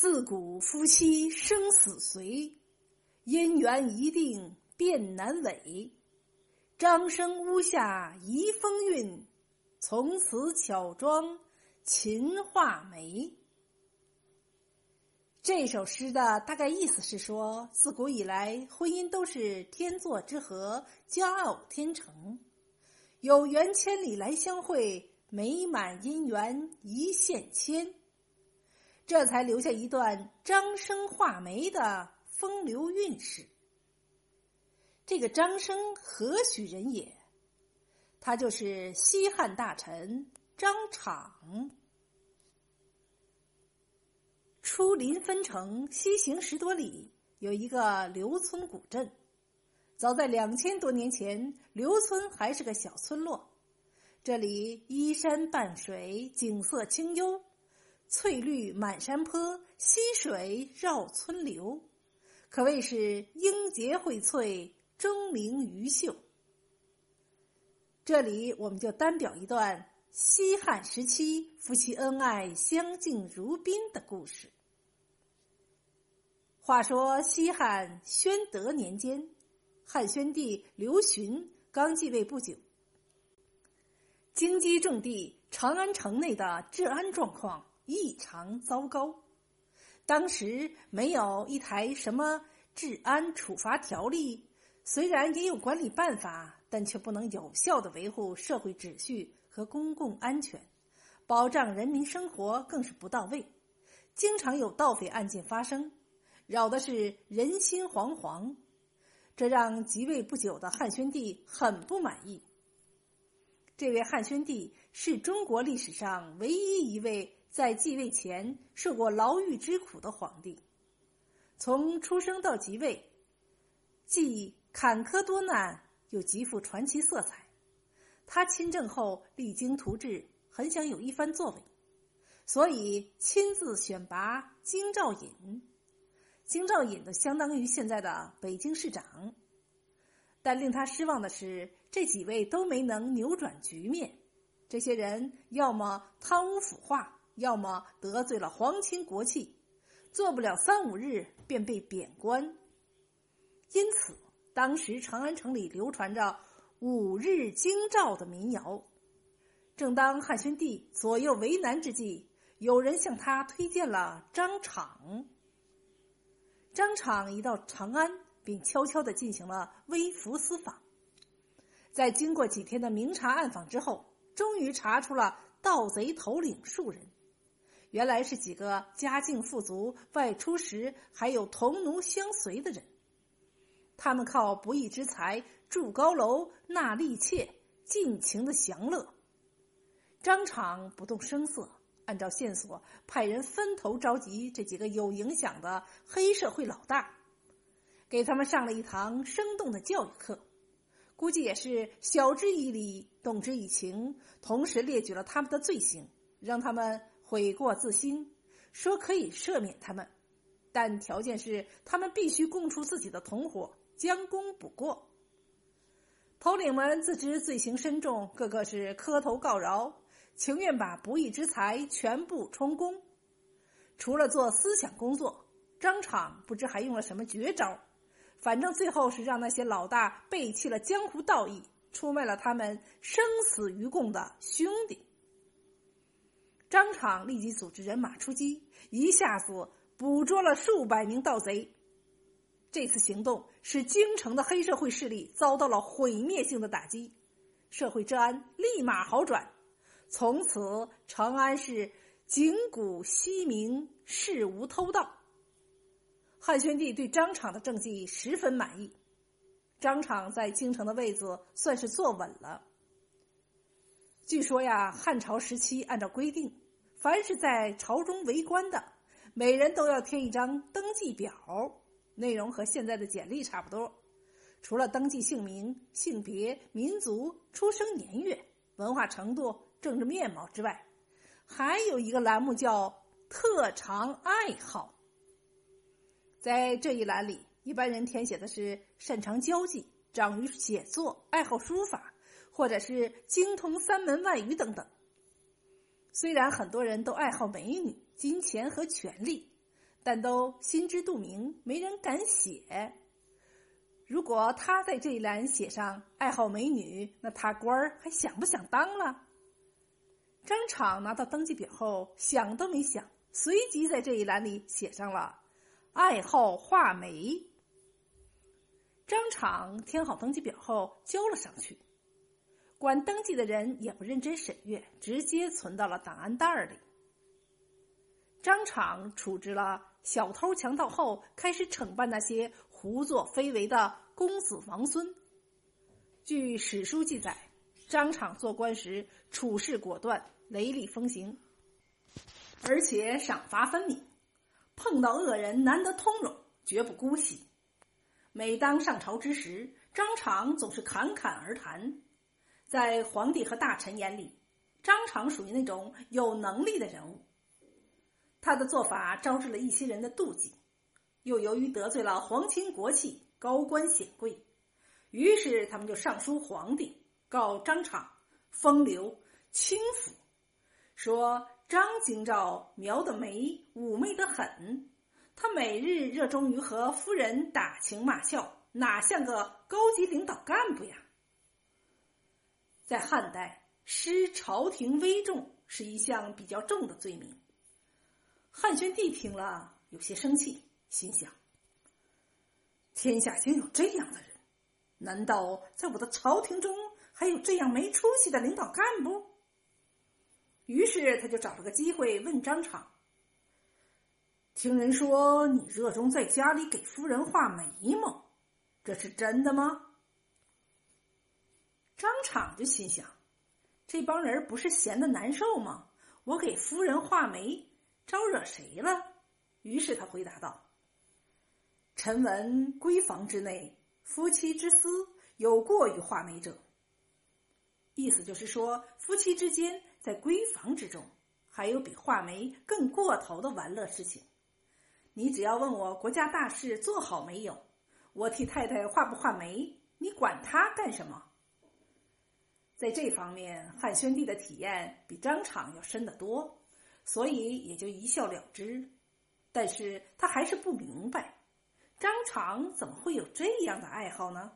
自古夫妻生死随，姻缘一定变难违。张生屋下遗风韵，从此巧妆秦画眉。这首诗的大概意思是说，自古以来，婚姻都是天作之合，佳偶天成，有缘千里来相会，美满姻缘一线牵。这才留下一段张生画眉的风流韵事。这个张生何许人也？他就是西汉大臣张敞。出临汾城西行十多里，有一个刘村古镇。早在两千多年前，刘村还是个小村落，这里依山傍水，景色清幽。翠绿满山坡，溪水绕村流，可谓是英杰荟萃，钟灵毓秀。这里我们就单表一段西汉时期夫妻恩爱、相敬如宾的故事。话说西汉宣德年间，汉宣帝刘询刚继位不久，京畿重地长安城内的治安状况。异常糟糕。当时没有一台什么治安处罚条例，虽然也有管理办法，但却不能有效的维护社会秩序和公共安全，保障人民生活更是不到位。经常有盗匪案件发生，扰的是人心惶惶，这让即位不久的汉宣帝很不满意。这位汉宣帝是中国历史上唯一一位。在继位前受过牢狱之苦的皇帝，从出生到即位，既坎坷多难，又极富传奇色彩。他亲政后励精图治，很想有一番作为，所以亲自选拔京兆尹。京兆尹的相当于现在的北京市长，但令他失望的是，这几位都没能扭转局面。这些人要么贪污腐化。要么得罪了皇亲国戚，做不了三五日便被贬官。因此，当时长安城里流传着“五日京兆”的民谣。正当汉宣帝左右为难之际，有人向他推荐了张敞。张敞一到长安，便悄悄地进行了微服私访。在经过几天的明察暗访之后，终于查出了盗贼头领数人。原来是几个家境富足、外出时还有童奴相随的人。他们靠不义之财住高楼、纳丽妾，尽情的享乐。张敞不动声色，按照线索派人分头召集这几个有影响的黑社会老大，给他们上了一堂生动的教育课。估计也是晓之以理，动之以情，同时列举了他们的罪行，让他们。悔过自新，说可以赦免他们，但条件是他们必须供出自己的同伙，将功补过。头领们自知罪行深重，个个是磕头告饶，情愿把不义之财全部充公。除了做思想工作，张敞不知还用了什么绝招，反正最后是让那些老大背弃了江湖道义，出卖了他们生死与共的兄弟。张敞立即组织人马出击，一下子捕捉了数百名盗贼。这次行动使京城的黑社会势力遭到了毁灭性的打击，社会治安立马好转。从此，长安市景谷西明，事无偷盗。汉宣帝对张敞的政绩十分满意，张敞在京城的位子算是坐稳了。据说呀，汉朝时期按照规定。凡是在朝中为官的，每人都要填一张登记表，内容和现在的简历差不多。除了登记姓名、性别、民族、出生年月、文化程度、政治面貌之外，还有一个栏目叫特长爱好。在这一栏里，一般人填写的是擅长交际、长于写作、爱好书法，或者是精通三门外语等等。虽然很多人都爱好美女、金钱和权力，但都心知肚明，没人敢写。如果他在这一栏写上爱好美女，那他官儿还想不想当了？张敞拿到登记表后，想都没想，随即在这一栏里写上了爱好画眉。张敞填好登记表后，交了上去。管登记的人也不认真审阅，直接存到了档案袋里。张敞处置了小偷强盗后，开始惩办那些胡作非为的公子王孙。据史书记载，张敞做官时处事果断，雷厉风行，而且赏罚分明，碰到恶人难得通融，绝不姑息。每当上朝之时，张敞总是侃侃而谈。在皇帝和大臣眼里，张敞属于那种有能力的人物。他的做法招致了一些人的妒忌，又由于得罪了皇亲国戚、高官显贵，于是他们就上书皇帝，告张敞风流轻浮，说张京兆描的眉妩媚的很，他每日热衷于和夫人打情骂俏，哪像个高级领导干部呀？在汉代，失朝廷威重是一项比较重的罪名。汉宣帝听了有些生气，心想：天下竟有这样的人，难道在我的朝廷中还有这样没出息的领导干部？于是他就找了个机会问张敞：“听人说你热衷在家里给夫人画眉毛，这是真的吗？”张敞就心想：“这帮人不是闲的难受吗？我给夫人画眉，招惹谁了？”于是他回答道：“臣闻闺房之内，夫妻之私有过于画眉者。”意思就是说，夫妻之间在闺房之中，还有比画眉更过头的玩乐事情。你只要问我国家大事做好没有，我替太太画不画眉，你管他干什么？在这方面，汉宣帝的体验比张敞要深得多，所以也就一笑了之。但是他还是不明白，张敞怎么会有这样的爱好呢？